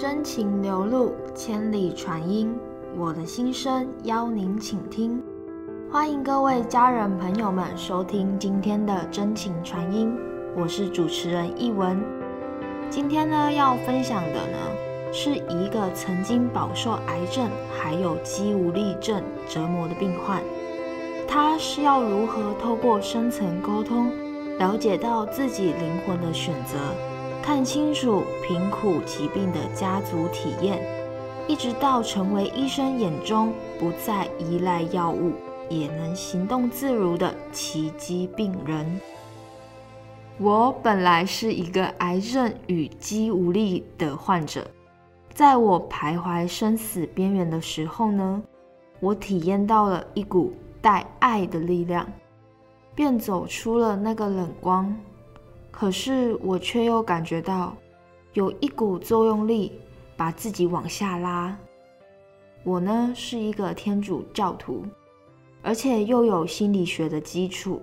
真情流露，千里传音。我的心声邀您倾听。欢迎各位家人朋友们收听今天的真情传音。我是主持人易文。今天呢，要分享的呢，是一个曾经饱受癌症还有肌无力症折磨的病患。他是要如何透过深层沟通，了解到自己灵魂的选择？看清楚贫苦疾病的家族体验，一直到成为医生眼中不再依赖药物，也能行动自如的奇迹病人。我本来是一个癌症与肌无力的患者，在我徘徊生死边缘的时候呢，我体验到了一股带爱的力量，便走出了那个冷光。可是我却又感觉到有一股作用力把自己往下拉。我呢是一个天主教徒，而且又有心理学的基础，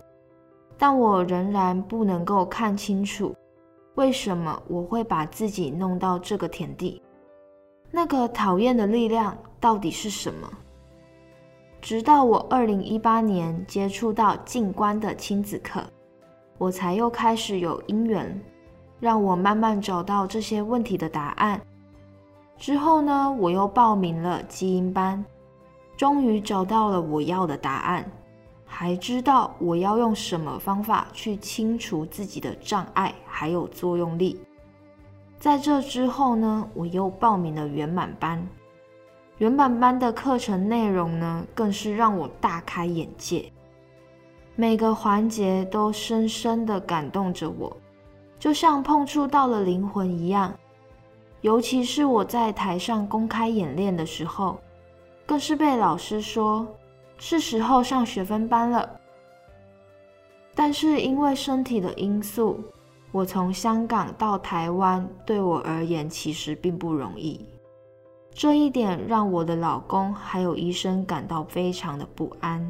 但我仍然不能够看清楚为什么我会把自己弄到这个田地。那个讨厌的力量到底是什么？直到我二零一八年接触到静观的亲子课。我才又开始有因缘，让我慢慢找到这些问题的答案。之后呢，我又报名了基因班，终于找到了我要的答案，还知道我要用什么方法去清除自己的障碍还有作用力。在这之后呢，我又报名了圆满班，圆满班的课程内容呢，更是让我大开眼界。每个环节都深深的感动着我，就像碰触到了灵魂一样。尤其是我在台上公开演练的时候，更是被老师说是时候上学分班了。但是因为身体的因素，我从香港到台湾对我而言其实并不容易。这一点让我的老公还有医生感到非常的不安。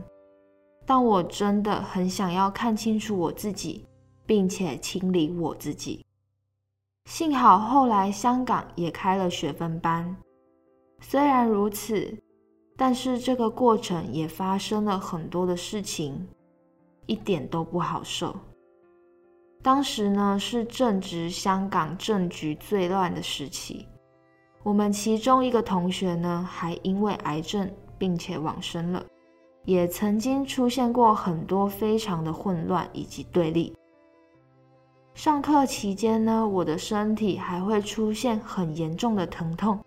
但我真的很想要看清楚我自己，并且清理我自己。幸好后来香港也开了学分班，虽然如此，但是这个过程也发生了很多的事情，一点都不好受。当时呢是正值香港政局最乱的时期，我们其中一个同学呢还因为癌症并且往生了。也曾经出现过很多非常的混乱以及对立。上课期间呢，我的身体还会出现很严重的疼痛，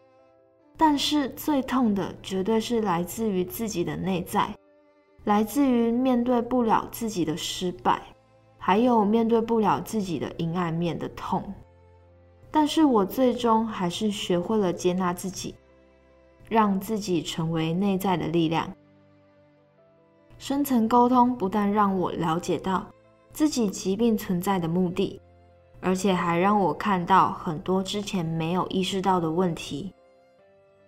但是最痛的绝对是来自于自己的内在，来自于面对不了自己的失败，还有面对不了自己的阴暗面的痛。但是我最终还是学会了接纳自己，让自己成为内在的力量。深层沟通不但让我了解到自己疾病存在的目的，而且还让我看到很多之前没有意识到的问题。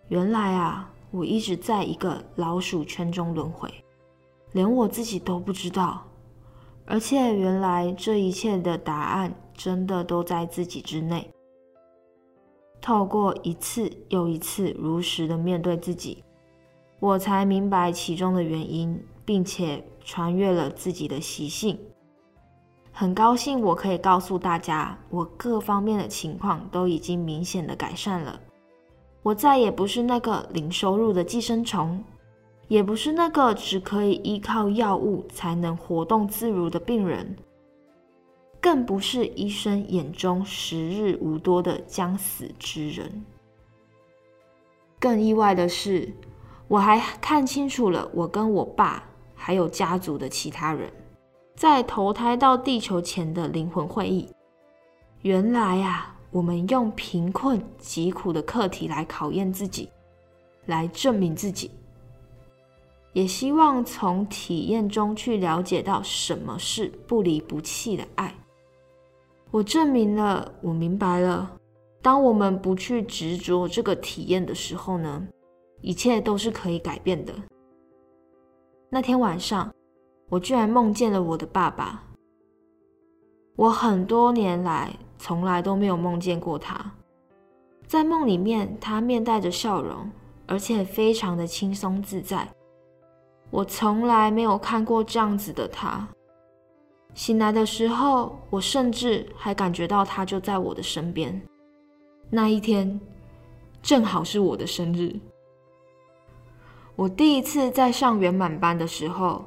原来啊，我一直在一个老鼠圈中轮回，连我自己都不知道。而且原来这一切的答案真的都在自己之内。透过一次又一次如实的面对自己，我才明白其中的原因。并且穿越了自己的习性，很高兴我可以告诉大家，我各方面的情况都已经明显的改善了。我再也不是那个零收入的寄生虫，也不是那个只可以依靠药物才能活动自如的病人，更不是医生眼中时日无多的将死之人。更意外的是，我还看清楚了我跟我爸。还有家族的其他人，在投胎到地球前的灵魂会议。原来啊，我们用贫困疾苦的课题来考验自己，来证明自己，也希望从体验中去了解到什么是不离不弃的爱。我证明了，我明白了，当我们不去执着这个体验的时候呢，一切都是可以改变的。那天晚上，我居然梦见了我的爸爸。我很多年来从来都没有梦见过他，在梦里面，他面带着笑容，而且非常的轻松自在。我从来没有看过这样子的他。醒来的时候，我甚至还感觉到他就在我的身边。那一天正好是我的生日。我第一次在上圆满班的时候，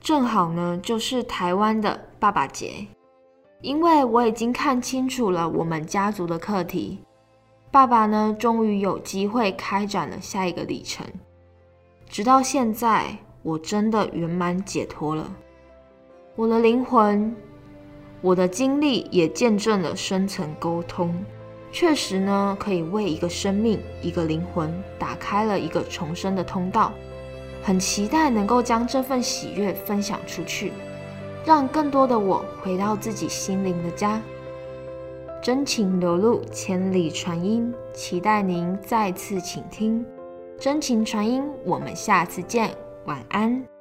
正好呢就是台湾的爸爸节。因为我已经看清楚了我们家族的课题，爸爸呢终于有机会开展了下一个里程。直到现在，我真的圆满解脱了。我的灵魂，我的经历也见证了深层沟通，确实呢，可以为一个生命、一个灵魂打开了一个重生的通道。很期待能够将这份喜悦分享出去，让更多的我回到自己心灵的家。真情流露，千里传音，期待您再次倾听。真情传音，我们下次见，晚安。